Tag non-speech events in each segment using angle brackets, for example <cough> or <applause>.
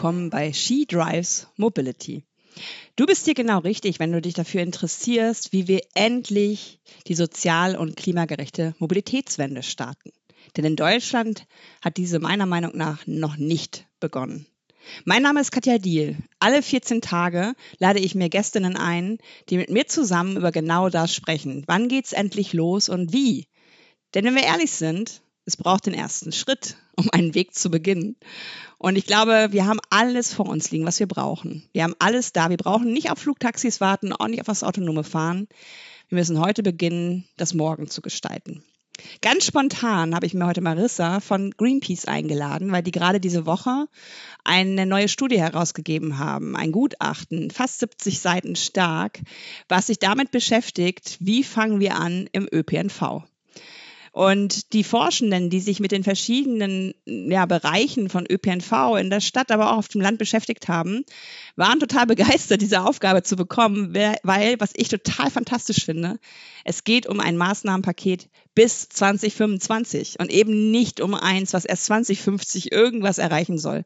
willkommen bei She Drives Mobility. Du bist hier genau richtig, wenn du dich dafür interessierst, wie wir endlich die sozial- und klimagerechte Mobilitätswende starten. Denn in Deutschland hat diese meiner Meinung nach noch nicht begonnen. Mein Name ist Katja Diel. Alle 14 Tage lade ich mir Gästinnen ein, die mit mir zusammen über genau das sprechen. Wann geht's endlich los und wie? Denn wenn wir ehrlich sind, es braucht den ersten Schritt, um einen Weg zu beginnen. Und ich glaube, wir haben alles vor uns liegen, was wir brauchen. Wir haben alles da. Wir brauchen nicht auf Flugtaxis warten, auch nicht auf das autonome Fahren. Wir müssen heute beginnen, das Morgen zu gestalten. Ganz spontan habe ich mir heute Marissa von Greenpeace eingeladen, weil die gerade diese Woche eine neue Studie herausgegeben haben, ein Gutachten, fast 70 Seiten stark, was sich damit beschäftigt, wie fangen wir an im ÖPNV. Und die Forschenden, die sich mit den verschiedenen ja, Bereichen von ÖPNV in der Stadt, aber auch auf dem Land beschäftigt haben, waren total <laughs> begeistert, diese Aufgabe zu bekommen, weil, was ich total fantastisch finde, es geht um ein Maßnahmenpaket bis 2025 und eben nicht um eins, was erst 2050 irgendwas erreichen soll.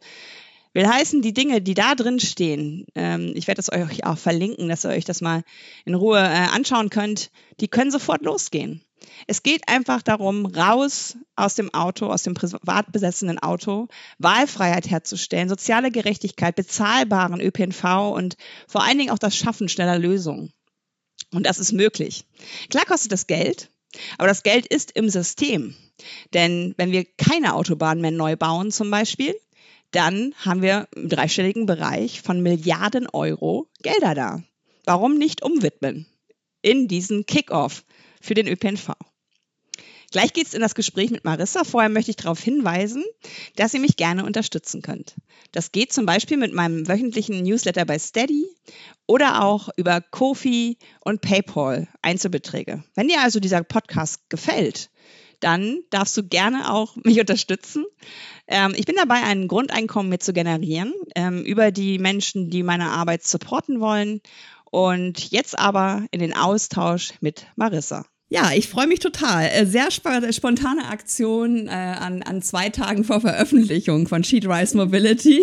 Will heißen, die Dinge, die da drin stehen, ähm, ich werde das euch auch verlinken, dass ihr euch das mal in Ruhe äh, anschauen könnt, die können sofort losgehen. Es geht einfach darum, raus aus dem Auto, aus dem privat besessenen Auto, Wahlfreiheit herzustellen, soziale Gerechtigkeit, bezahlbaren ÖPNV und vor allen Dingen auch das Schaffen schneller Lösungen. Und das ist möglich. Klar kostet das Geld, aber das Geld ist im System. Denn wenn wir keine Autobahnen mehr neu bauen zum Beispiel, dann haben wir im dreistelligen Bereich von Milliarden Euro Gelder da. Warum nicht umwidmen in diesen Kickoff für den ÖPNV? Gleich geht's in das Gespräch mit Marissa. Vorher möchte ich darauf hinweisen, dass ihr mich gerne unterstützen könnt. Das geht zum Beispiel mit meinem wöchentlichen Newsletter bei Steady oder auch über Kofi und PayPal Einzelbeträge. Wenn dir also dieser Podcast gefällt, dann darfst du gerne auch mich unterstützen. Ähm, ich bin dabei, ein Grundeinkommen mit zu generieren ähm, über die Menschen, die meine Arbeit supporten wollen. Und jetzt aber in den Austausch mit Marissa. Ja, ich freue mich total. Äh, sehr spontane Aktion äh, an, an zwei Tagen vor Veröffentlichung von Sheet Rise Mobility.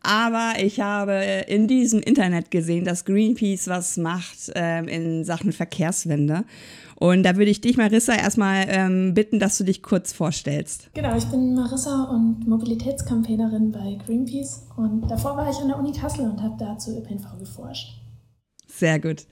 Aber ich habe in diesem Internet gesehen, dass Greenpeace was macht ähm, in Sachen Verkehrswende. Und da würde ich dich, Marissa, erstmal ähm, bitten, dass du dich kurz vorstellst. Genau, ich bin Marissa und Mobilitätskampaignerin bei Greenpeace. Und davor war ich an der Uni Kassel und habe dazu ÖPNV geforscht. Sehr gut.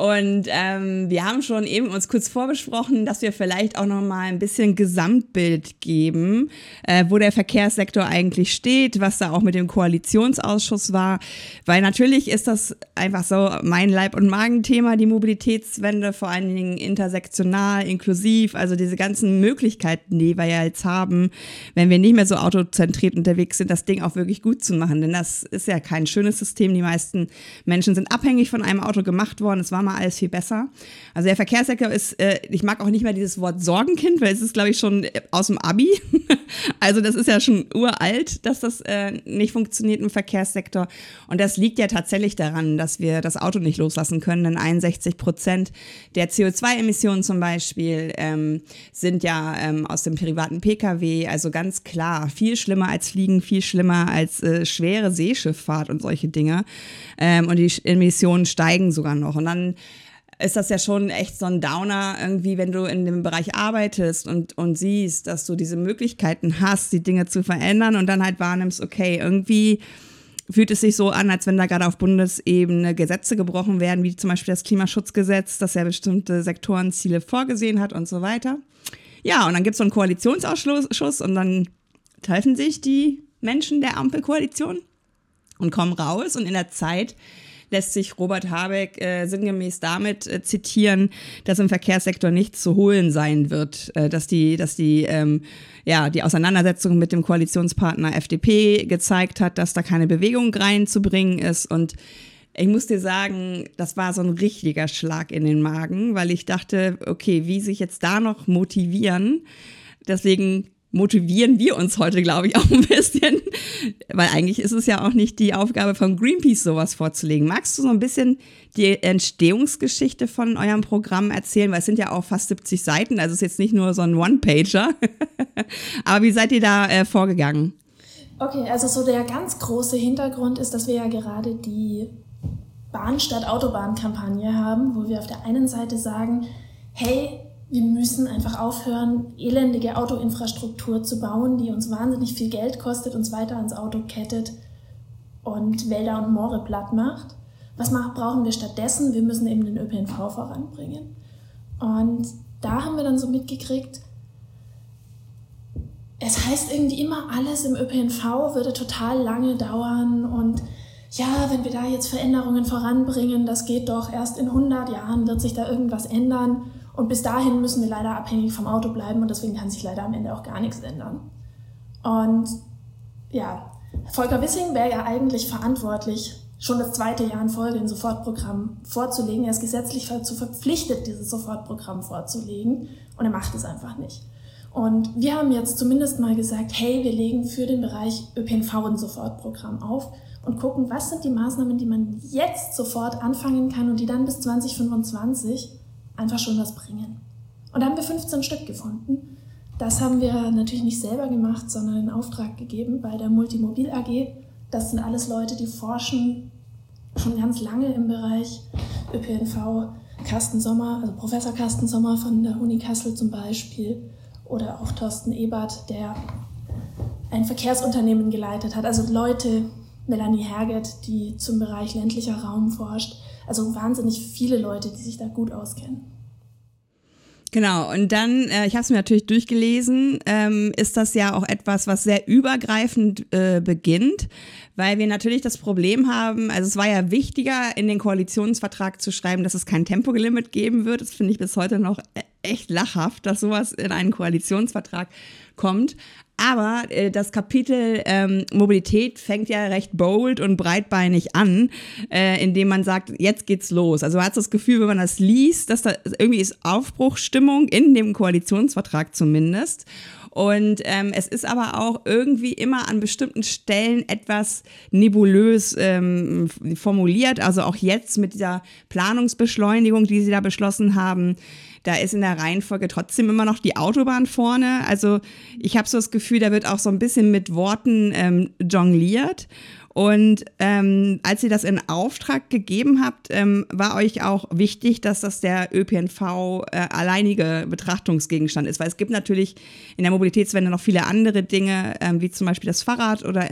Und ähm, wir haben schon eben uns kurz vorbesprochen, dass wir vielleicht auch noch mal ein bisschen Gesamtbild geben, äh, wo der Verkehrssektor eigentlich steht, was da auch mit dem Koalitionsausschuss war, weil natürlich ist das einfach so mein Leib- und Magenthema, die Mobilitätswende, vor allen Dingen intersektional, inklusiv, also diese ganzen Möglichkeiten, die wir ja jetzt haben, wenn wir nicht mehr so autozentriert unterwegs sind, das Ding auch wirklich gut zu machen, denn das ist ja kein schönes System. Die meisten Menschen sind abhängig von einem Auto gemacht worden. Es war mal mal alles viel besser. Also der Verkehrssektor ist, äh, ich mag auch nicht mehr dieses Wort Sorgenkind, weil es ist, glaube ich, schon äh, aus dem Abi. <laughs> also das ist ja schon uralt, dass das äh, nicht funktioniert im Verkehrssektor. Und das liegt ja tatsächlich daran, dass wir das Auto nicht loslassen können. Denn 61 Prozent der CO2-Emissionen zum Beispiel ähm, sind ja ähm, aus dem privaten Pkw. Also ganz klar, viel schlimmer als Fliegen, viel schlimmer als äh, schwere Seeschifffahrt und solche Dinge. Ähm, und die Emissionen steigen sogar noch. Und dann ist das ja schon echt so ein Downer irgendwie, wenn du in dem Bereich arbeitest und, und siehst, dass du diese Möglichkeiten hast, die Dinge zu verändern und dann halt wahrnimmst, okay, irgendwie fühlt es sich so an, als wenn da gerade auf Bundesebene Gesetze gebrochen werden, wie zum Beispiel das Klimaschutzgesetz, das ja bestimmte Sektorenziele vorgesehen hat und so weiter. Ja, und dann gibt es so einen Koalitionsausschuss und dann treffen sich die Menschen der Ampelkoalition und kommen raus und in der Zeit lässt sich Robert Habeck äh, sinngemäß damit äh, zitieren, dass im Verkehrssektor nichts zu holen sein wird, äh, dass die, dass die, ähm, ja, die Auseinandersetzung mit dem Koalitionspartner FDP gezeigt hat, dass da keine Bewegung reinzubringen ist und ich muss dir sagen, das war so ein richtiger Schlag in den Magen, weil ich dachte, okay, wie sich jetzt da noch motivieren. Deswegen motivieren wir uns heute, glaube ich, <laughs> auch ein bisschen, weil eigentlich ist es ja auch nicht die Aufgabe von Greenpeace, sowas vorzulegen. Magst du so ein bisschen die Entstehungsgeschichte von eurem Programm erzählen? Weil es sind ja auch fast 70 Seiten, also es ist jetzt nicht nur so ein One-Pager. <laughs> Aber wie seid ihr da äh, vorgegangen? Okay, also so der ganz große Hintergrund ist, dass wir ja gerade die Bahn statt Autobahn-Kampagne haben, wo wir auf der einen Seite sagen, hey, wir müssen einfach aufhören, elendige Autoinfrastruktur zu bauen, die uns wahnsinnig viel Geld kostet, uns weiter ans Auto kettet und Wälder und Moore platt macht. Was brauchen wir stattdessen? Wir müssen eben den ÖPNV voranbringen. Und da haben wir dann so mitgekriegt, es heißt irgendwie immer, alles im ÖPNV würde total lange dauern und ja, wenn wir da jetzt Veränderungen voranbringen, das geht doch, erst in 100 Jahren wird sich da irgendwas ändern und bis dahin müssen wir leider abhängig vom Auto bleiben und deswegen kann sich leider am Ende auch gar nichts ändern. Und ja, Volker Wissing wäre ja eigentlich verantwortlich, schon das zweite Jahr in Folge ein Sofortprogramm vorzulegen. Er ist gesetzlich dazu verpflichtet, dieses Sofortprogramm vorzulegen und er macht es einfach nicht. Und wir haben jetzt zumindest mal gesagt, hey, wir legen für den Bereich ÖPNV ein Sofortprogramm auf und gucken, was sind die Maßnahmen, die man jetzt sofort anfangen kann und die dann bis 2025 einfach schon was bringen. Und da haben wir 15 Stück gefunden. Das haben wir natürlich nicht selber gemacht, sondern in Auftrag gegeben bei der Multimobil AG. Das sind alles Leute, die forschen schon ganz lange im Bereich ÖPNV. Carsten Sommer, also Professor Carsten Sommer von der Uni Kassel zum Beispiel, oder auch Thorsten Ebert, der ein Verkehrsunternehmen geleitet hat. Also Leute, Melanie Herget, die zum Bereich ländlicher Raum forscht. Also wahnsinnig viele Leute, die sich da gut auskennen. Genau, und dann, äh, ich habe es mir natürlich durchgelesen, ähm, ist das ja auch etwas, was sehr übergreifend äh, beginnt, weil wir natürlich das Problem haben, also es war ja wichtiger, in den Koalitionsvertrag zu schreiben, dass es kein Tempolimit geben wird. Das finde ich bis heute noch e-, echt lachhaft, dass sowas in einen Koalitionsvertrag kommt. Aber äh, das Kapitel ähm, Mobilität fängt ja recht bold und breitbeinig an, äh, indem man sagt, jetzt geht's los. Also man hat das Gefühl, wenn man das liest, dass da irgendwie ist Aufbruchstimmung in dem Koalitionsvertrag zumindest. Und ähm, es ist aber auch irgendwie immer an bestimmten Stellen etwas nebulös ähm, formuliert. Also auch jetzt mit dieser Planungsbeschleunigung, die sie da beschlossen haben, da ist in der Reihenfolge trotzdem immer noch die Autobahn vorne. Also ich habe so das Gefühl, da wird auch so ein bisschen mit Worten ähm, jongliert. Und ähm, als ihr das in Auftrag gegeben habt, ähm, war euch auch wichtig, dass das der ÖPNV äh, alleinige Betrachtungsgegenstand ist, weil es gibt natürlich in der Mobilitätswende noch viele andere Dinge, ähm, wie zum Beispiel das Fahrrad oder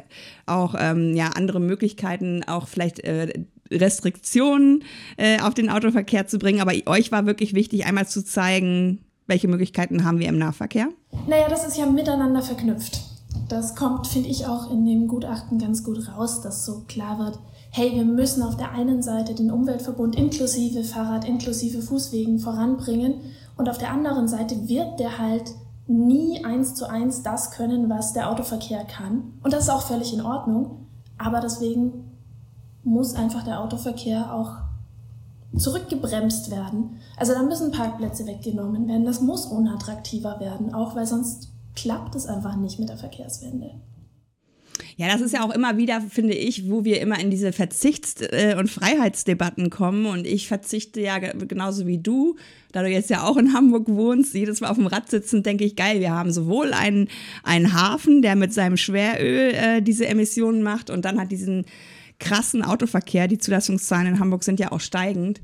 auch ähm, ja andere Möglichkeiten, auch vielleicht äh, Restriktionen äh, auf den Autoverkehr zu bringen. Aber euch war wirklich wichtig, einmal zu zeigen, welche Möglichkeiten haben wir im Nahverkehr? Naja, das ist ja miteinander verknüpft. Das kommt, finde ich, auch in dem Gutachten ganz gut raus, dass so klar wird, hey, wir müssen auf der einen Seite den Umweltverbund inklusive Fahrrad, inklusive Fußwegen voranbringen und auf der anderen Seite wird der halt nie eins zu eins das können, was der Autoverkehr kann. Und das ist auch völlig in Ordnung. Aber deswegen muss einfach der Autoverkehr auch zurückgebremst werden. Also da müssen Parkplätze weggenommen werden. Das muss unattraktiver werden, auch weil sonst klappt es einfach nicht mit der Verkehrswende. Ja, das ist ja auch immer wieder, finde ich, wo wir immer in diese Verzichts- äh, und Freiheitsdebatten kommen. Und ich verzichte ja genauso wie du, da du jetzt ja auch in Hamburg wohnst, jedes Mal auf dem Rad sitzen, denke ich, geil, wir haben sowohl einen, einen Hafen, der mit seinem Schweröl äh, diese Emissionen macht und dann hat diesen krassen Autoverkehr. Die Zulassungszahlen in Hamburg sind ja auch steigend.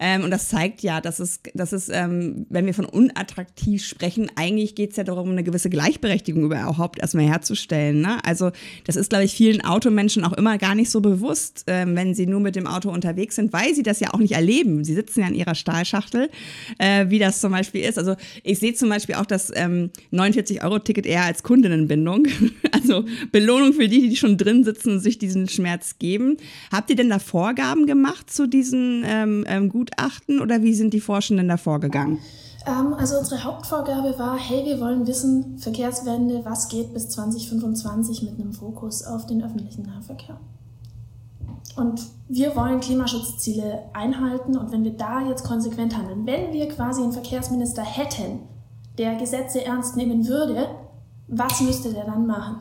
Ähm, und das zeigt ja, dass es, dass es ähm, wenn wir von unattraktiv sprechen, eigentlich geht es ja darum, eine gewisse Gleichberechtigung überhaupt erstmal herzustellen. Ne? Also das ist, glaube ich, vielen Automenschen auch immer gar nicht so bewusst, ähm, wenn sie nur mit dem Auto unterwegs sind, weil sie das ja auch nicht erleben. Sie sitzen ja in ihrer Stahlschachtel, äh, wie das zum Beispiel ist. Also ich sehe zum Beispiel auch das 49-Euro-Ticket ähm, eher als Kundinnenbindung. <laughs> also Belohnung für die, die schon drin sitzen und sich diesen Schmerz geben. Habt ihr denn da Vorgaben gemacht zu diesen ähm, ähm, gut Gutachten oder wie sind die Forschenden da vorgegangen? Ähm, also unsere Hauptvorgabe war, hey, wir wollen wissen, Verkehrswende, was geht bis 2025 mit einem Fokus auf den öffentlichen Nahverkehr. Und wir wollen Klimaschutzziele einhalten und wenn wir da jetzt konsequent handeln, wenn wir quasi einen Verkehrsminister hätten, der Gesetze ernst nehmen würde, was müsste der dann machen?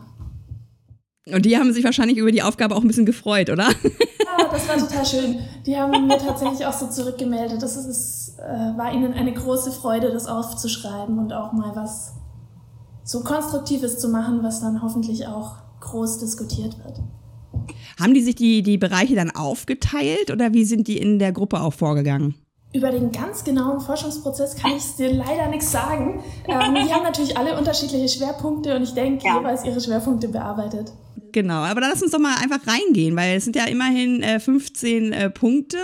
Und die haben sich wahrscheinlich über die Aufgabe auch ein bisschen gefreut, oder? <laughs> Ja, das war total schön. Die haben mir tatsächlich auch so zurückgemeldet. Das ist, äh, war ihnen eine große Freude, das aufzuschreiben und auch mal was so Konstruktives zu machen, was dann hoffentlich auch groß diskutiert wird. Haben die sich die, die Bereiche dann aufgeteilt oder wie sind die in der Gruppe auch vorgegangen? Über den ganz genauen Forschungsprozess kann ich dir leider nichts sagen. Ähm, die haben natürlich alle unterschiedliche Schwerpunkte und ich denke, ja. jeweils ihre Schwerpunkte bearbeitet. Genau, aber dann lass uns doch mal einfach reingehen, weil es sind ja immerhin äh, 15 äh, Punkte,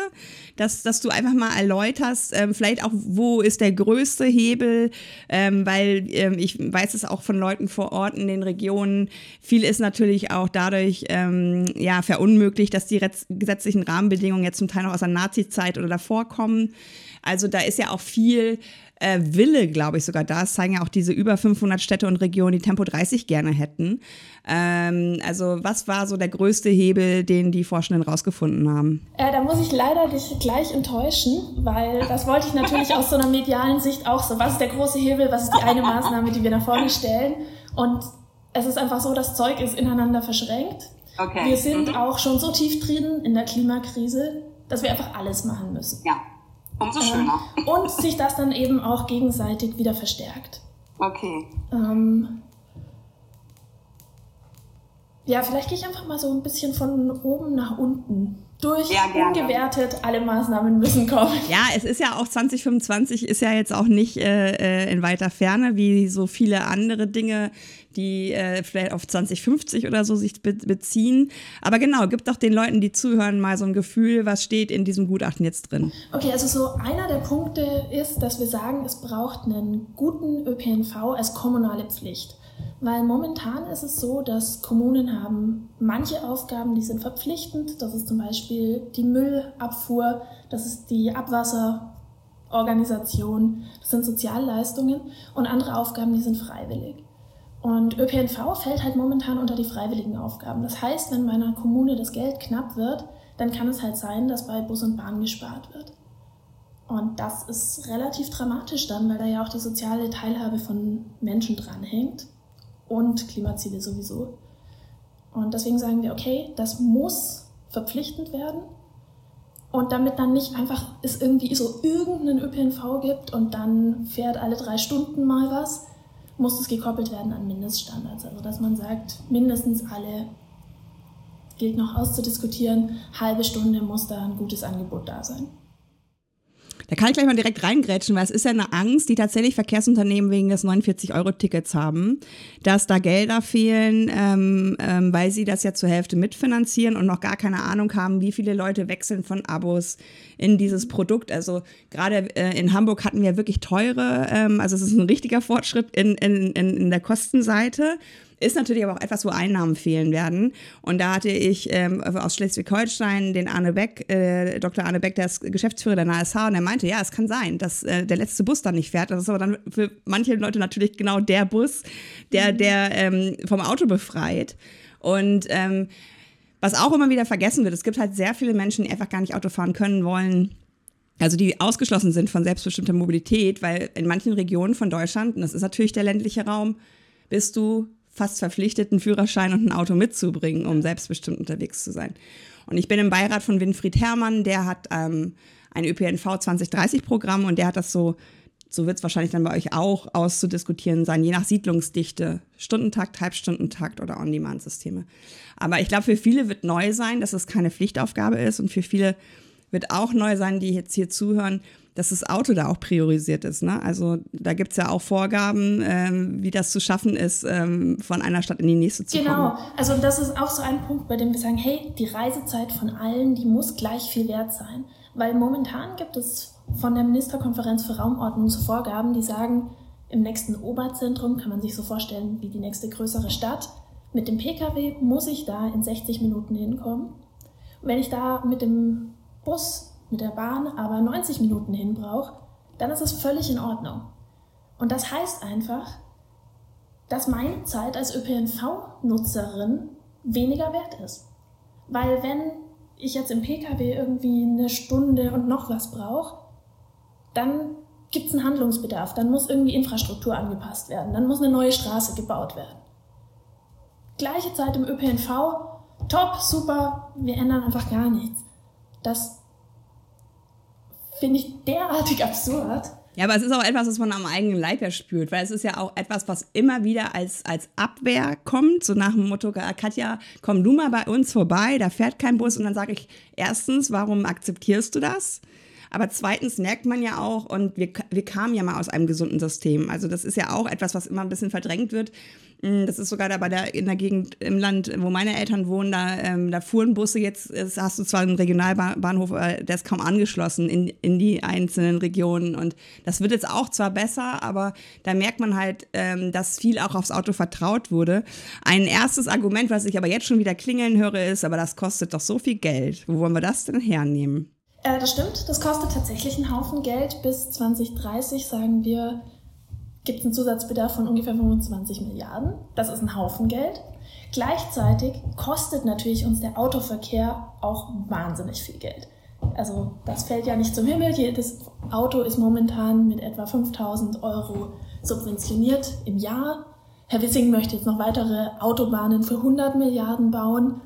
dass, dass du einfach mal erläuterst, ähm, vielleicht auch, wo ist der größte Hebel, ähm, weil ähm, ich weiß es auch von Leuten vor Ort in den Regionen, viel ist natürlich auch dadurch ähm, ja, verunmöglicht, dass die gesetzlichen Rahmenbedingungen jetzt zum Teil noch aus der Nazi-Zeit oder davor kommen. Also da ist ja auch viel äh, Wille, glaube ich, sogar da. Das zeigen ja auch diese über 500 Städte und Regionen, die Tempo 30 gerne hätten. Ähm, also was war so der größte Hebel, den die Forschenden rausgefunden haben? Äh, da muss ich leider dich gleich enttäuschen, weil das wollte ich natürlich aus so einer medialen Sicht auch so. Was ist der große Hebel? Was ist die eine Maßnahme, die wir nach vorne stellen? Und es ist einfach so, das Zeug ist ineinander verschränkt. Okay. Wir sind mhm. auch schon so tief drin in der Klimakrise, dass wir einfach alles machen müssen. Ja. Umso schöner. Ähm, und sich das dann eben auch gegenseitig wieder verstärkt. Okay. Ähm, ja, vielleicht gehe ich einfach mal so ein bisschen von oben nach unten durch ja, ungewertet alle Maßnahmen müssen kommen. Ja, es ist ja auch 2025 ist ja jetzt auch nicht äh, äh, in weiter Ferne wie so viele andere Dinge, die äh, vielleicht auf 2050 oder so sich be beziehen. Aber genau, gibt doch den Leuten, die zuhören, mal so ein Gefühl, was steht in diesem Gutachten jetzt drin. Okay, also so einer der Punkte ist, dass wir sagen, es braucht einen guten ÖPNV als kommunale Pflicht. Weil momentan ist es so, dass Kommunen haben manche Aufgaben, die sind verpflichtend. Das ist zum Beispiel die Müllabfuhr, das ist die Abwasserorganisation, das sind Sozialleistungen und andere Aufgaben, die sind freiwillig. Und ÖPNV fällt halt momentan unter die freiwilligen Aufgaben. Das heißt, wenn bei einer Kommune das Geld knapp wird, dann kann es halt sein, dass bei Bus und Bahn gespart wird. Und das ist relativ dramatisch dann, weil da ja auch die soziale Teilhabe von Menschen dranhängt und Klimaziele sowieso. Und deswegen sagen wir, okay, das muss verpflichtend werden. Und damit dann nicht einfach es irgendwie so irgendeinen ÖPNV gibt und dann fährt alle drei Stunden mal was, muss es gekoppelt werden an Mindeststandards. Also dass man sagt, mindestens alle gilt noch auszudiskutieren, halbe Stunde muss da ein gutes Angebot da sein. Da kann ich gleich mal direkt reingrätschen, weil es ist ja eine Angst, die tatsächlich Verkehrsunternehmen wegen des 49-Euro-Tickets haben, dass da Gelder fehlen, ähm, ähm, weil sie das ja zur Hälfte mitfinanzieren und noch gar keine Ahnung haben, wie viele Leute wechseln von Abos in dieses Produkt. Also gerade äh, in Hamburg hatten wir wirklich teure, ähm, also es ist ein richtiger Fortschritt in, in, in, in der Kostenseite. Ist natürlich aber auch etwas, wo Einnahmen fehlen werden. Und da hatte ich ähm, aus Schleswig-Holstein den Arne Beck, äh, Dr. Arne Beck, der ist Geschäftsführer der NASH, und er meinte, ja, es kann sein, dass äh, der letzte Bus dann nicht fährt. Das ist aber dann für manche Leute natürlich genau der Bus, der, mhm. der ähm, vom Auto befreit. Und ähm, was auch immer wieder vergessen wird, es gibt halt sehr viele Menschen, die einfach gar nicht Auto fahren können wollen. Also die ausgeschlossen sind von selbstbestimmter Mobilität, weil in manchen Regionen von Deutschland, und das ist natürlich der ländliche Raum, bist du fast verpflichtet, einen Führerschein und ein Auto mitzubringen, um selbstbestimmt unterwegs zu sein. Und ich bin im Beirat von Winfried Herrmann, der hat ähm, ein ÖPNV 2030-Programm und der hat das so, so wird es wahrscheinlich dann bei euch auch auszudiskutieren sein, je nach Siedlungsdichte, Stundentakt, Halbstundentakt oder On-Demand-Systeme. Aber ich glaube, für viele wird neu sein, dass es keine Pflichtaufgabe ist und für viele wird auch neu sein, die jetzt hier zuhören, dass das Auto da auch priorisiert ist. Ne? Also da gibt es ja auch Vorgaben, ähm, wie das zu schaffen ist, ähm, von einer Stadt in die nächste zu genau. kommen. Genau, also das ist auch so ein Punkt, bei dem wir sagen, hey, die Reisezeit von allen, die muss gleich viel wert sein. Weil momentan gibt es von der Ministerkonferenz für Raumordnung so Vorgaben, die sagen, im nächsten Oberzentrum kann man sich so vorstellen wie die nächste größere Stadt. Mit dem Pkw muss ich da in 60 Minuten hinkommen. wenn ich da mit dem Bus mit der Bahn aber 90 Minuten hin brauche, dann ist es völlig in Ordnung. Und das heißt einfach, dass meine Zeit als ÖPNV-Nutzerin weniger wert ist. Weil wenn ich jetzt im Pkw irgendwie eine Stunde und noch was brauche, dann gibt es einen Handlungsbedarf, dann muss irgendwie Infrastruktur angepasst werden, dann muss eine neue Straße gebaut werden. Gleiche Zeit im ÖPNV, top, super, wir ändern einfach gar nichts. Das finde ich derartig absurd. Ja, aber es ist auch etwas, was man am eigenen Leib ja spürt, weil es ist ja auch etwas, was immer wieder als, als Abwehr kommt, so nach dem Motto, Katja, komm du mal bei uns vorbei, da fährt kein Bus und dann sage ich, erstens, warum akzeptierst du das? Aber zweitens merkt man ja auch, und wir, wir kamen ja mal aus einem gesunden System. Also das ist ja auch etwas, was immer ein bisschen verdrängt wird. Mm, das ist sogar da bei der, in der Gegend im Land, wo meine Eltern wohnen, da, ähm, da fuhren Busse jetzt, ist, hast du zwar einen Regionalbahnhof, äh, der ist kaum angeschlossen in, in die einzelnen Regionen. Und das wird jetzt auch zwar besser, aber da merkt man halt, ähm, dass viel auch aufs Auto vertraut wurde. Ein erstes Argument, was ich aber jetzt schon wieder klingeln höre, ist, aber das kostet doch so viel Geld. Wo wollen wir das denn hernehmen? Äh, das stimmt, das kostet tatsächlich einen Haufen Geld. Bis 2030 sagen wir, gibt es einen Zusatzbedarf von ungefähr 25 Milliarden. Das ist ein Haufen Geld. Gleichzeitig kostet natürlich uns der Autoverkehr auch wahnsinnig viel Geld. Also das fällt ja nicht zum Himmel. Jedes Auto ist momentan mit etwa 5000 Euro subventioniert im Jahr. Herr Wissing möchte jetzt noch weitere Autobahnen für 100 Milliarden bauen.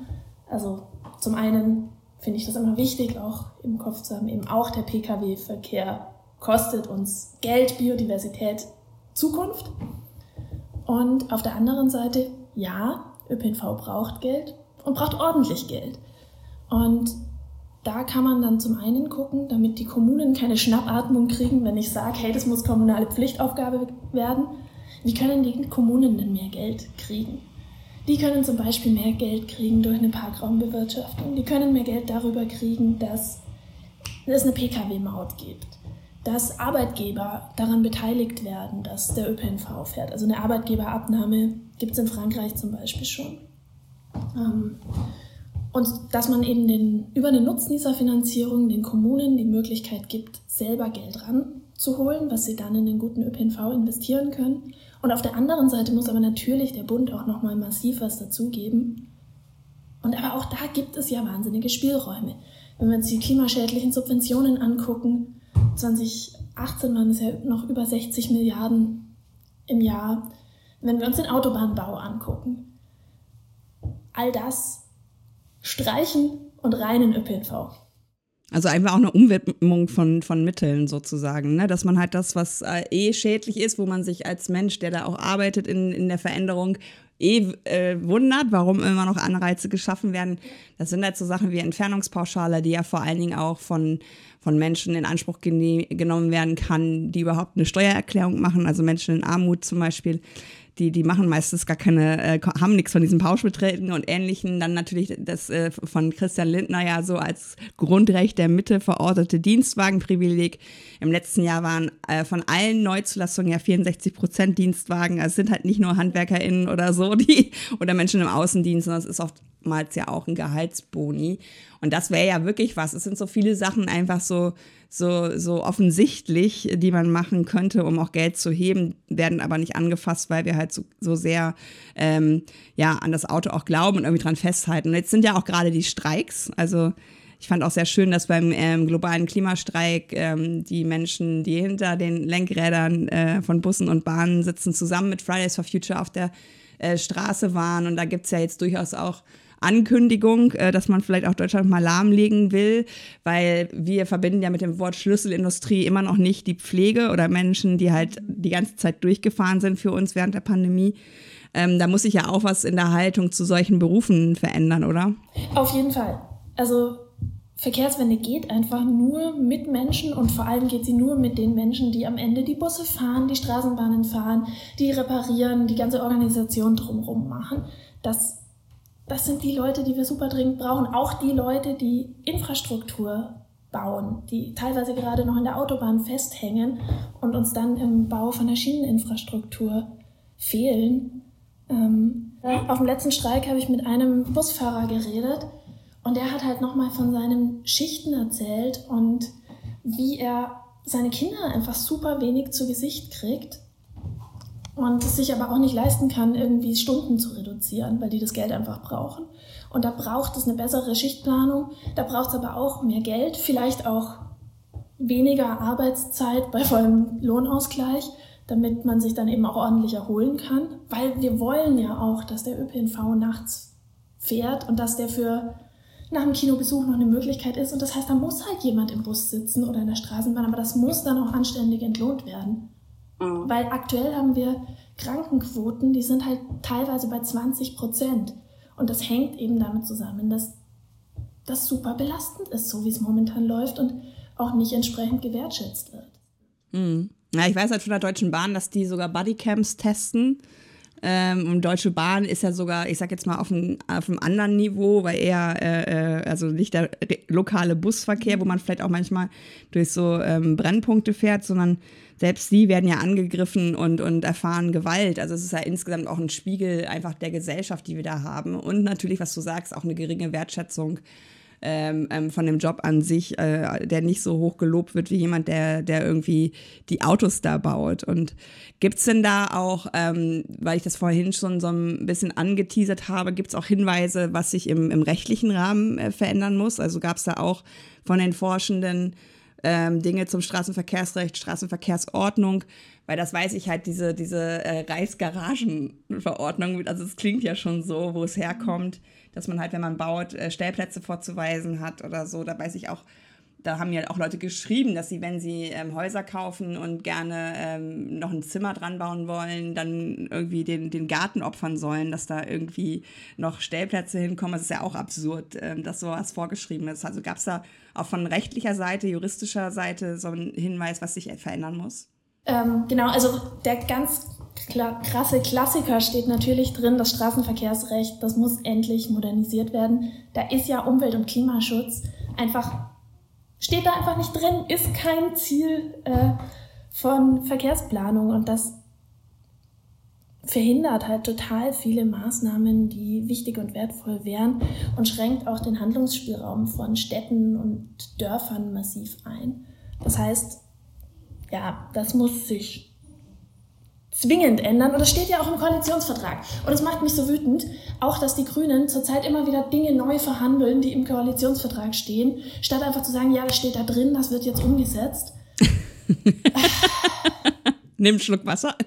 Also zum einen finde ich das immer wichtig, auch im Kopf zu haben, eben auch der Pkw-Verkehr kostet uns Geld, Biodiversität Zukunft. Und auf der anderen Seite, ja, ÖPNV braucht Geld und braucht ordentlich Geld. Und da kann man dann zum einen gucken, damit die Kommunen keine Schnappatmung kriegen, wenn ich sage, hey, das muss kommunale Pflichtaufgabe werden. Wie können die Kommunen denn mehr Geld kriegen? Die können zum Beispiel mehr Geld kriegen durch eine Parkraumbewirtschaftung. Die können mehr Geld darüber kriegen, dass es eine Pkw-Maut gibt dass Arbeitgeber daran beteiligt werden, dass der ÖPNV fährt. Also eine Arbeitgeberabnahme gibt es in Frankreich zum Beispiel schon. Ähm, und dass man eben den, über eine Nutznießerfinanzierung den Kommunen die Möglichkeit gibt, selber Geld ranzuholen, was sie dann in den guten ÖPNV investieren können. Und auf der anderen Seite muss aber natürlich der Bund auch nochmal massiv was dazugeben. Und aber auch da gibt es ja wahnsinnige Spielräume. Wenn wir uns die klimaschädlichen Subventionen angucken, 2018 waren es ja noch über 60 Milliarden im Jahr. Wenn wir uns den Autobahnbau angucken, all das streichen und reinen ÖPNV. Also einfach auch eine Umwidmung von, von Mitteln sozusagen, ne? dass man halt das, was äh, eh schädlich ist, wo man sich als Mensch, der da auch arbeitet in, in der Veränderung, eh äh, wundert, warum immer noch Anreize geschaffen werden. Das sind halt so Sachen wie Entfernungspauschale, die ja vor allen Dingen auch von, von Menschen in Anspruch genommen werden kann, die überhaupt eine Steuererklärung machen, also Menschen in Armut zum Beispiel die, die machen meistens gar keine, äh, haben nichts von diesen Pauschbeträgen und ähnlichen. Dann natürlich das äh, von Christian Lindner ja so als Grundrecht der Mitte verordnete Dienstwagenprivileg. Im letzten Jahr waren äh, von allen Neuzulassungen ja 64 Prozent Dienstwagen. Also es sind halt nicht nur HandwerkerInnen oder so, die <laughs> oder Menschen im Außendienst, sondern es ist oftmals ja auch ein Gehaltsboni. Und das wäre ja wirklich was. Es sind so viele Sachen einfach so, so, so offensichtlich, die man machen könnte, um auch Geld zu heben, werden aber nicht angefasst, weil wir halt so, so sehr ähm, ja, an das Auto auch glauben und irgendwie dran festhalten. Und jetzt sind ja auch gerade die Streiks. Also ich fand auch sehr schön, dass beim ähm, globalen Klimastreik ähm, die Menschen, die hinter den Lenkrädern äh, von Bussen und Bahnen sitzen, zusammen mit Fridays for Future auf der äh, Straße waren. Und da gibt es ja jetzt durchaus auch Ankündigung, äh, dass man vielleicht auch Deutschland mal lahmlegen will, weil wir verbinden ja mit dem Wort Schlüsselindustrie immer noch nicht die Pflege oder Menschen, die halt die ganze Zeit durchgefahren sind für uns während der Pandemie. Ähm, da muss sich ja auch was in der Haltung zu solchen Berufen verändern, oder? Auf jeden Fall. Also Verkehrswende geht einfach nur mit Menschen und vor allem geht sie nur mit den Menschen, die am Ende die Busse fahren, die Straßenbahnen fahren, die reparieren, die ganze Organisation drumherum machen. Das das sind die Leute, die wir super dringend brauchen. Auch die Leute, die Infrastruktur bauen, die teilweise gerade noch in der Autobahn festhängen und uns dann im Bau von der Schieneninfrastruktur fehlen. Ähm, auf dem letzten Streik habe ich mit einem Busfahrer geredet und der hat halt nochmal von seinen Schichten erzählt und wie er seine Kinder einfach super wenig zu Gesicht kriegt und es sich aber auch nicht leisten kann, irgendwie Stunden zu reduzieren, weil die das Geld einfach brauchen. Und da braucht es eine bessere Schichtplanung, da braucht es aber auch mehr Geld, vielleicht auch weniger Arbeitszeit bei vollem Lohnausgleich, damit man sich dann eben auch ordentlich erholen kann, weil wir wollen ja auch, dass der ÖPNV nachts fährt und dass der für nach dem Kinobesuch noch eine Möglichkeit ist. Und das heißt, da muss halt jemand im Bus sitzen oder in der Straßenbahn, aber das muss dann auch anständig entlohnt werden. Mhm. Weil aktuell haben wir Krankenquoten, die sind halt teilweise bei 20 Prozent. Und das hängt eben damit zusammen, dass das super belastend ist, so wie es momentan läuft und auch nicht entsprechend gewertschätzt wird. Mhm. Ja, ich weiß halt von der Deutschen Bahn, dass die sogar Bodycams testen ähm, und Deutsche Bahn ist ja sogar, ich sag jetzt mal, auf einem, auf einem anderen Niveau, weil eher, äh, äh also nicht der lokale Busverkehr, wo man vielleicht auch manchmal durch so ähm, Brennpunkte fährt, sondern selbst sie werden ja angegriffen und, und erfahren Gewalt. Also es ist ja insgesamt auch ein Spiegel einfach der Gesellschaft, die wir da haben. Und natürlich, was du sagst, auch eine geringe Wertschätzung ähm, ähm, von dem Job an sich, äh, der nicht so hoch gelobt wird wie jemand, der, der irgendwie die Autos da baut. Und gibt es denn da auch, ähm, weil ich das vorhin schon so ein bisschen angeteasert habe, gibt es auch Hinweise, was sich im, im rechtlichen Rahmen äh, verändern muss? Also gab es da auch von den Forschenden ähm, Dinge zum Straßenverkehrsrecht, Straßenverkehrsordnung, weil das weiß ich halt, diese, diese äh, Reichsgaragenverordnung, also es klingt ja schon so, wo es herkommt dass man halt, wenn man baut, äh, Stellplätze vorzuweisen hat oder so. Da weiß ich auch, da haben ja auch Leute geschrieben, dass sie, wenn sie ähm, Häuser kaufen und gerne ähm, noch ein Zimmer dran bauen wollen, dann irgendwie den, den Garten opfern sollen, dass da irgendwie noch Stellplätze hinkommen. Das ist ja auch absurd, ähm, dass sowas vorgeschrieben ist. Also gab es da auch von rechtlicher Seite, juristischer Seite so einen Hinweis, was sich verändern muss? Ähm, genau, also der ganz krasse Klassiker steht natürlich drin, das Straßenverkehrsrecht, das muss endlich modernisiert werden. Da ist ja Umwelt- und Klimaschutz einfach, steht da einfach nicht drin, ist kein Ziel äh, von Verkehrsplanung und das verhindert halt total viele Maßnahmen, die wichtig und wertvoll wären und schränkt auch den Handlungsspielraum von Städten und Dörfern massiv ein. Das heißt, ja, das muss sich zwingend ändern. Und das steht ja auch im Koalitionsvertrag. Und das macht mich so wütend, auch dass die Grünen zurzeit immer wieder Dinge neu verhandeln, die im Koalitionsvertrag stehen, statt einfach zu sagen, ja, das steht da drin, das wird jetzt umgesetzt. <laughs> Nimm einen Schluck Wasser. <laughs>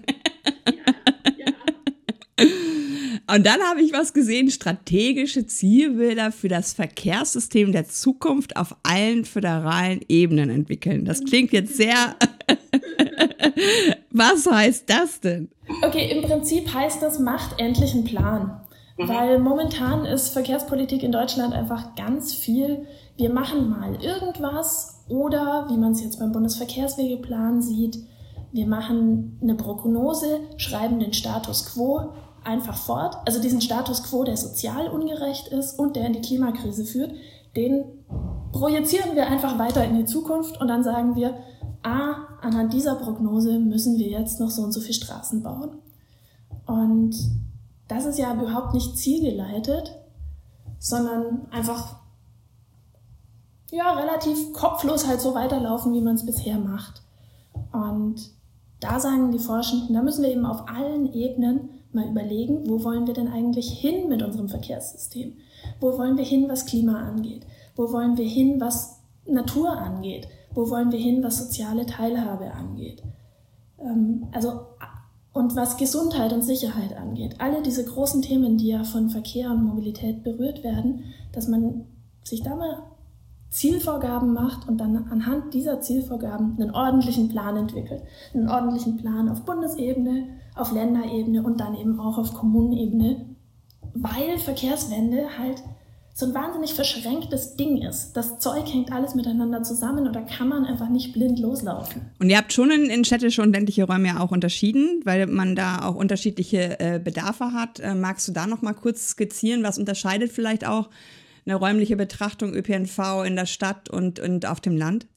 Und dann habe ich was gesehen, strategische Zielbilder für das Verkehrssystem der Zukunft auf allen föderalen Ebenen entwickeln. Das klingt jetzt sehr Was heißt das denn? Okay, im Prinzip heißt das, macht endlich einen Plan. Mhm. Weil momentan ist Verkehrspolitik in Deutschland einfach ganz viel, wir machen mal irgendwas oder, wie man es jetzt beim Bundesverkehrswegeplan sieht, wir machen eine Prognose, schreiben den Status quo einfach fort. Also diesen Status quo, der sozial ungerecht ist und der in die Klimakrise führt, den projizieren wir einfach weiter in die Zukunft und dann sagen wir, ah, anhand dieser Prognose müssen wir jetzt noch so und so viele Straßen bauen. Und das ist ja überhaupt nicht zielgeleitet, sondern einfach ja, relativ kopflos halt so weiterlaufen, wie man es bisher macht. Und da sagen die Forschenden, da müssen wir eben auf allen Ebenen mal überlegen, wo wollen wir denn eigentlich hin mit unserem Verkehrssystem? Wo wollen wir hin, was Klima angeht? Wo wollen wir hin, was Natur angeht? Wo wollen wir hin, was soziale Teilhabe angeht? Ähm, also, und was Gesundheit und Sicherheit angeht. Alle diese großen Themen, die ja von Verkehr und Mobilität berührt werden, dass man sich da mal Zielvorgaben macht und dann anhand dieser Zielvorgaben einen ordentlichen Plan entwickelt. Einen ordentlichen Plan auf Bundesebene, auf Länderebene und dann eben auch auf Kommunenebene, weil Verkehrswende halt so ein wahnsinnig verschränktes Ding ist. Das Zeug hängt alles miteinander zusammen und da kann man einfach nicht blind loslaufen. Und ihr habt schon in, in städtische und ländliche Räume ja auch unterschieden, weil man da auch unterschiedliche äh, Bedarfe hat. Äh, magst du da noch mal kurz skizzieren, was unterscheidet vielleicht auch eine räumliche Betrachtung ÖPNV in der Stadt und, und auf dem Land?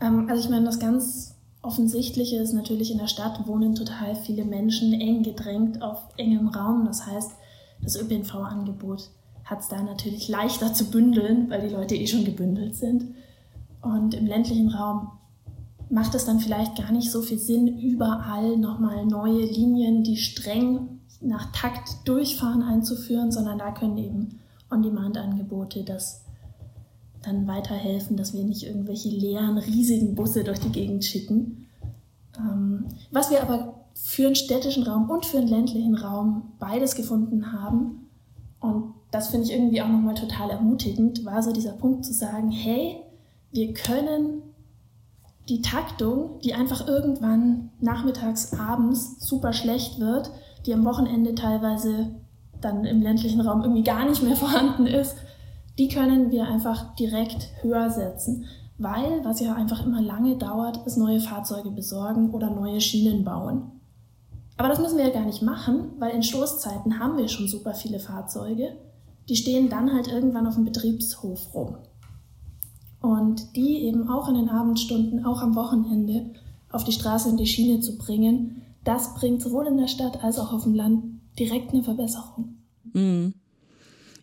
Ähm, also ich meine, das ganz Offensichtliche ist natürlich, in der Stadt wohnen total viele Menschen eng gedrängt auf engem Raum. Das heißt, das ÖPNV-Angebot hat es da natürlich leichter zu bündeln, weil die Leute eh schon gebündelt sind. Und im ländlichen Raum macht es dann vielleicht gar nicht so viel Sinn, überall nochmal neue Linien, die streng nach Takt durchfahren, einzuführen, sondern da können eben On-Demand-Angebote das dann weiterhelfen, dass wir nicht irgendwelche leeren, riesigen Busse durch die Gegend schicken. Ähm, was wir aber für einen städtischen Raum und für einen ländlichen Raum beides gefunden haben, und das finde ich irgendwie auch nochmal total ermutigend, war so dieser Punkt zu sagen, hey, wir können die Taktung, die einfach irgendwann nachmittags, abends super schlecht wird, die am Wochenende teilweise dann im ländlichen Raum irgendwie gar nicht mehr <laughs> vorhanden ist, die können wir einfach direkt höher setzen. Weil, was ja einfach immer lange dauert, ist neue Fahrzeuge besorgen oder neue Schienen bauen. Aber das müssen wir ja gar nicht machen, weil in Stoßzeiten haben wir schon super viele Fahrzeuge. Die stehen dann halt irgendwann auf dem Betriebshof rum. Und die eben auch in den Abendstunden, auch am Wochenende auf die Straße und die Schiene zu bringen, das bringt sowohl in der Stadt als auch auf dem Land direkt eine Verbesserung. Mhm.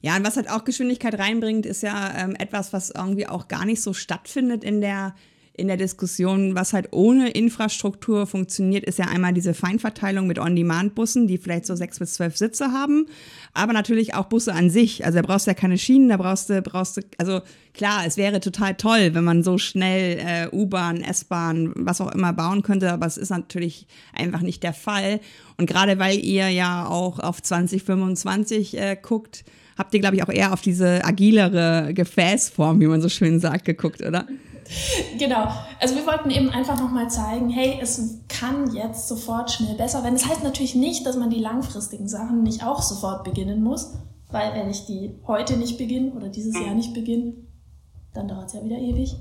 Ja, und was halt auch Geschwindigkeit reinbringt, ist ja ähm, etwas, was irgendwie auch gar nicht so stattfindet in der in der Diskussion, was halt ohne Infrastruktur funktioniert, ist ja einmal diese Feinverteilung mit On-Demand-Bussen, die vielleicht so sechs bis zwölf Sitze haben, aber natürlich auch Busse an sich. Also da brauchst du ja keine Schienen, da brauchst du, brauchst du, also klar, es wäre total toll, wenn man so schnell äh, U-Bahn, S-Bahn, was auch immer bauen könnte, aber es ist natürlich einfach nicht der Fall. Und gerade weil ihr ja auch auf 2025 äh, guckt, habt ihr, glaube ich, auch eher auf diese agilere Gefäßform, wie man so schön sagt, geguckt, oder? Genau. Also wir wollten eben einfach nochmal zeigen, hey, es kann jetzt sofort schnell besser werden. Das heißt natürlich nicht, dass man die langfristigen Sachen nicht auch sofort beginnen muss, weil wenn ich die heute nicht beginne oder dieses Jahr nicht beginne, dann dauert es ja wieder ewig.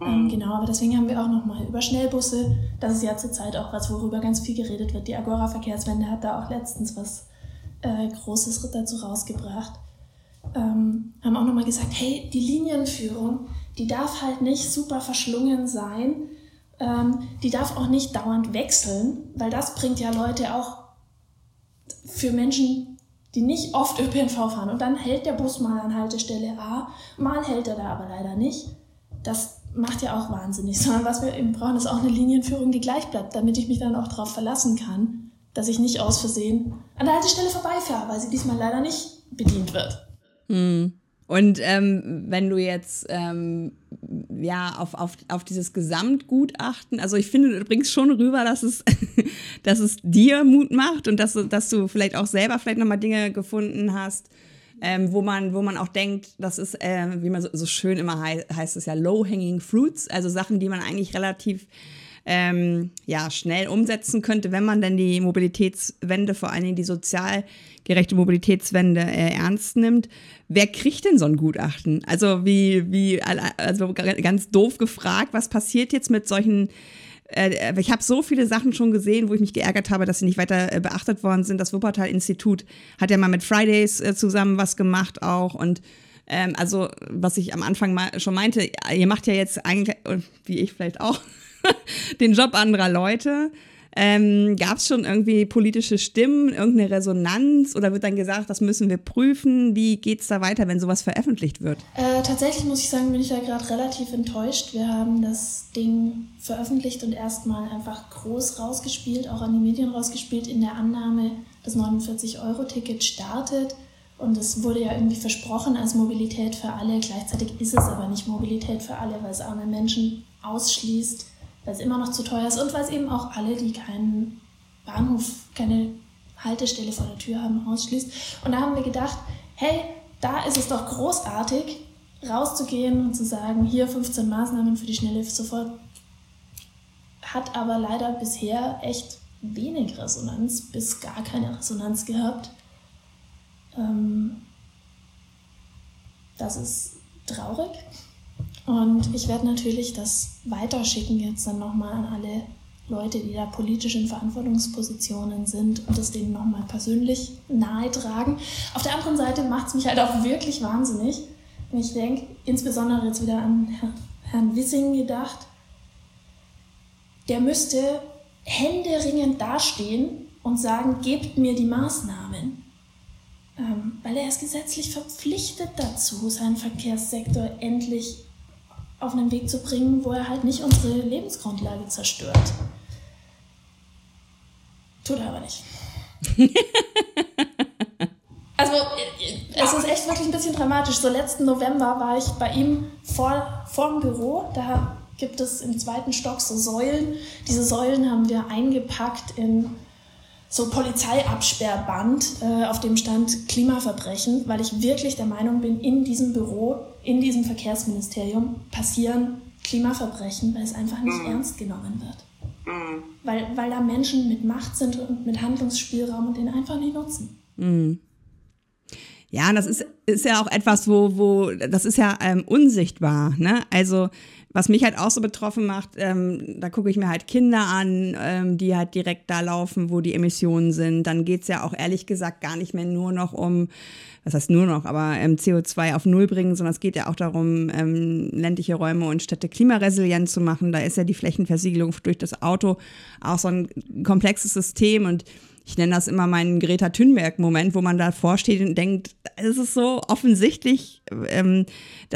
Ähm, genau, aber deswegen haben wir auch nochmal über Schnellbusse. Das ist ja zurzeit auch was, worüber ganz viel geredet wird. Die Agora Verkehrswende hat da auch letztens was äh, Großes dazu rausgebracht. Ähm, haben auch nochmal gesagt, hey, die Linienführung, die darf halt nicht super verschlungen sein. Ähm, die darf auch nicht dauernd wechseln, weil das bringt ja Leute auch für Menschen, die nicht oft ÖPNV fahren. Und dann hält der Bus mal an Haltestelle A, mal hält er da aber leider nicht. Das macht ja auch wahnsinnig. <laughs> Sondern was wir eben brauchen, ist auch eine Linienführung, die gleich bleibt, damit ich mich dann auch darauf verlassen kann, dass ich nicht aus Versehen an der Haltestelle vorbeifahre, weil sie diesmal leider nicht bedient wird. Hm. Und ähm, wenn du jetzt ähm, ja auf, auf, auf dieses Gesamtgutachten, also ich finde, du bringst schon rüber, dass es, <laughs> dass es dir Mut macht und dass, dass du vielleicht auch selber vielleicht nochmal Dinge gefunden hast, ähm, wo, man, wo man auch denkt, das ist, äh, wie man so, so schön immer hei heißt es ja, low-hanging fruits, also Sachen, die man eigentlich relativ ähm, ja, schnell umsetzen könnte, wenn man denn die Mobilitätswende, vor allen Dingen die sozial gerechte Mobilitätswende äh, ernst nimmt. Wer kriegt denn so ein Gutachten? Also wie, wie, also ganz doof gefragt, was passiert jetzt mit solchen äh, ich habe so viele Sachen schon gesehen, wo ich mich geärgert habe, dass sie nicht weiter äh, beachtet worden sind. Das Wuppertal-Institut hat ja mal mit Fridays äh, zusammen was gemacht auch und ähm, also, was ich am Anfang mal schon meinte, ihr macht ja jetzt eigentlich, wie ich vielleicht auch, <laughs> den Job anderer Leute. Ähm, Gab es schon irgendwie politische Stimmen, irgendeine Resonanz oder wird dann gesagt, das müssen wir prüfen? Wie geht es da weiter, wenn sowas veröffentlicht wird? Äh, tatsächlich muss ich sagen, bin ich da gerade relativ enttäuscht. Wir haben das Ding veröffentlicht und erstmal einfach groß rausgespielt, auch an die Medien rausgespielt, in der Annahme, das 49-Euro-Ticket startet. Und es wurde ja irgendwie versprochen als Mobilität für alle. Gleichzeitig ist es aber nicht Mobilität für alle, weil es arme Menschen ausschließt weil es immer noch zu teuer ist und weil es eben auch alle, die keinen Bahnhof, keine Haltestelle vor der Tür haben, ausschließt. Und da haben wir gedacht, hey, da ist es doch großartig, rauszugehen und zu sagen, hier 15 Maßnahmen für die schnelle sofort. Hat aber leider bisher echt wenig Resonanz, bis gar keine Resonanz gehabt. Ähm, das ist traurig. Und ich werde natürlich das weiterschicken jetzt dann nochmal an alle Leute, die da politisch in Verantwortungspositionen sind und das denen nochmal persönlich nahe tragen. Auf der anderen Seite macht es mich halt auch wirklich wahnsinnig, wenn ich denke, insbesondere jetzt wieder an Herrn Wissing gedacht, der müsste händeringend dastehen und sagen, gebt mir die Maßnahmen. Ähm, weil er ist gesetzlich verpflichtet dazu, seinen Verkehrssektor endlich auf einen Weg zu bringen, wo er halt nicht unsere Lebensgrundlage zerstört. Tut er aber nicht. <laughs> also es ist echt wirklich ein bisschen dramatisch. So letzten November war ich bei ihm vor, vor dem Büro. Da gibt es im zweiten Stock so Säulen. Diese Säulen haben wir eingepackt in so Polizeiabsperrband, äh, auf dem stand Klimaverbrechen, weil ich wirklich der Meinung bin, in diesem Büro, in diesem Verkehrsministerium passieren Klimaverbrechen, weil es einfach nicht mhm. ernst genommen wird. Mhm. Weil, weil da Menschen mit Macht sind und mit Handlungsspielraum und den einfach nicht nutzen. Mhm. Ja, das ist, ist ja auch etwas, wo, wo, das ist ja ähm, unsichtbar, ne? Also, was mich halt auch so betroffen macht, ähm, da gucke ich mir halt Kinder an, ähm, die halt direkt da laufen, wo die Emissionen sind. Dann geht's ja auch ehrlich gesagt gar nicht mehr nur noch um, was heißt nur noch, aber ähm, CO2 auf Null bringen, sondern es geht ja auch darum, ähm, ländliche Räume und Städte klimaresilient zu machen. Da ist ja die Flächenversiegelung durch das Auto auch so ein komplexes System und ich nenne das immer meinen Greta Thunberg-Moment, wo man davor steht und denkt, es ist so offensichtlich, ähm,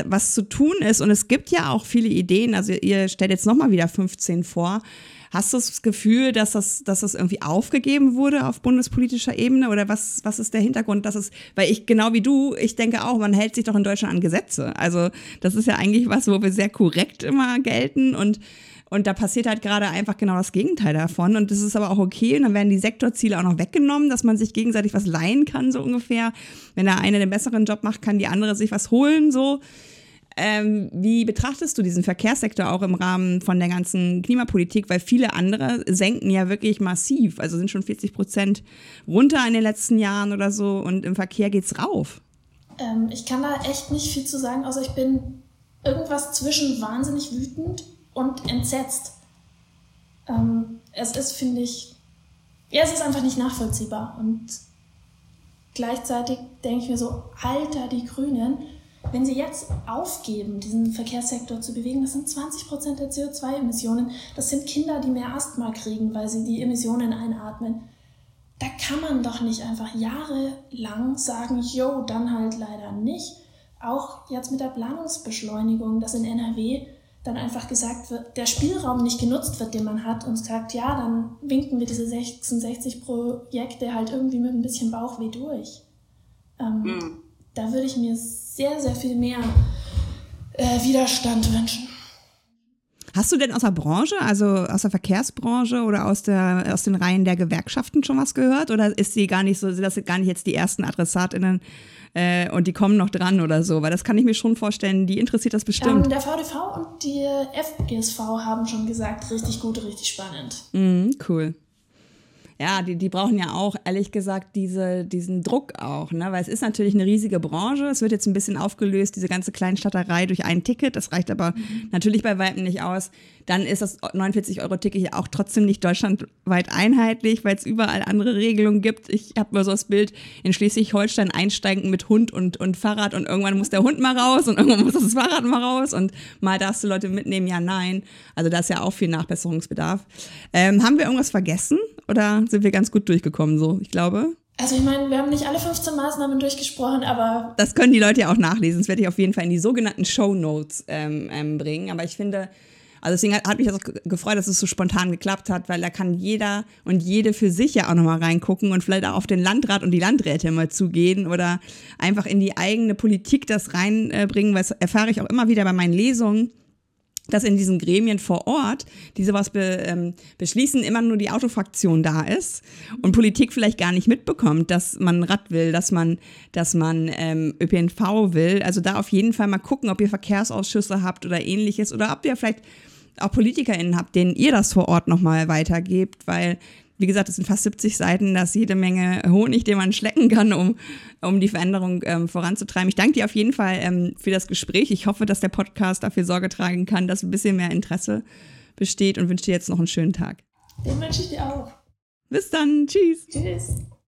was zu tun ist. Und es gibt ja auch viele Ideen. Also ihr stellt jetzt nochmal wieder 15 vor. Hast du das Gefühl, dass das, dass das irgendwie aufgegeben wurde auf bundespolitischer Ebene? Oder was, was ist der Hintergrund? Dass es, weil ich, genau wie du, ich denke auch, man hält sich doch in Deutschland an Gesetze. Also, das ist ja eigentlich was, wo wir sehr korrekt immer gelten und und da passiert halt gerade einfach genau das Gegenteil davon. Und das ist aber auch okay. Und dann werden die Sektorziele auch noch weggenommen, dass man sich gegenseitig was leihen kann, so ungefähr. Wenn der eine den besseren Job macht, kann die andere sich was holen, so. Ähm, wie betrachtest du diesen Verkehrssektor auch im Rahmen von der ganzen Klimapolitik? Weil viele andere senken ja wirklich massiv. Also sind schon 40 Prozent runter in den letzten Jahren oder so. Und im Verkehr geht's rauf. Ähm, ich kann da echt nicht viel zu sagen, außer ich bin irgendwas zwischen wahnsinnig wütend und entsetzt. Ähm, es ist, finde ich, ja, es ist einfach nicht nachvollziehbar. Und gleichzeitig denke ich mir so, Alter, die Grünen, wenn sie jetzt aufgeben, diesen Verkehrssektor zu bewegen, das sind 20 Prozent der CO2-Emissionen. Das sind Kinder, die mehr Asthma kriegen, weil sie die Emissionen einatmen. Da kann man doch nicht einfach jahrelang sagen, jo, dann halt leider nicht. Auch jetzt mit der Planungsbeschleunigung, dass in NRW dann einfach gesagt wird, der Spielraum nicht genutzt wird, den man hat und sagt, ja, dann winken wir diese 66 Projekte halt irgendwie mit ein bisschen Bauchweh durch. Ähm, mhm. Da würde ich mir sehr, sehr viel mehr äh, Widerstand wünschen. Hast du denn aus der Branche, also aus der Verkehrsbranche oder aus, der, aus den Reihen der Gewerkschaften schon was gehört? Oder ist sie gar nicht so, sind das gar nicht jetzt die ersten AdressatInnen äh, und die kommen noch dran oder so, weil das kann ich mir schon vorstellen, die interessiert das bestimmt. Ähm, der VDV und die FGSV haben schon gesagt, richtig gut, richtig spannend. Mm, cool ja, die, die brauchen ja auch, ehrlich gesagt, diese, diesen Druck auch, ne? Weil es ist natürlich eine riesige Branche. Es wird jetzt ein bisschen aufgelöst, diese ganze Kleinstatterei durch ein Ticket. Das reicht aber natürlich bei weitem nicht aus. Dann ist das 49-Euro-Ticket ja auch trotzdem nicht deutschlandweit einheitlich, weil es überall andere Regelungen gibt. Ich habe mal so das Bild in Schleswig-Holstein einsteigen mit Hund und, und Fahrrad und irgendwann muss der Hund mal raus und irgendwann muss das Fahrrad mal raus und mal darfst du Leute mitnehmen, ja, nein. Also da ist ja auch viel Nachbesserungsbedarf. Ähm, haben wir irgendwas vergessen? Oder sind wir ganz gut durchgekommen so? Ich glaube. Also ich meine, wir haben nicht alle 15 Maßnahmen durchgesprochen, aber... Das können die Leute ja auch nachlesen. Das werde ich auf jeden Fall in die sogenannten Show Notes ähm, ähm, bringen. Aber ich finde, also deswegen hat, hat mich das auch gefreut, dass es so spontan geklappt hat, weil da kann jeder und jede für sich ja auch nochmal reingucken und vielleicht auch auf den Landrat und die Landräte mal zugehen oder einfach in die eigene Politik das reinbringen, weil das erfahre ich auch immer wieder bei meinen Lesungen dass in diesen Gremien vor Ort, die sowas be, ähm, beschließen, immer nur die Autofraktion da ist und Politik vielleicht gar nicht mitbekommt, dass man Rad will, dass man, dass man ähm, ÖPNV will. Also da auf jeden Fall mal gucken, ob ihr Verkehrsausschüsse habt oder ähnliches oder ob ihr vielleicht auch PolitikerInnen habt, denen ihr das vor Ort nochmal weitergebt, weil wie gesagt, es sind fast 70 Seiten, da ist jede Menge Honig, den man schlecken kann, um, um die Veränderung ähm, voranzutreiben. Ich danke dir auf jeden Fall ähm, für das Gespräch. Ich hoffe, dass der Podcast dafür Sorge tragen kann, dass ein bisschen mehr Interesse besteht und wünsche dir jetzt noch einen schönen Tag. Den wünsche ich dir auch. Bis dann. Tschüss. Tschüss.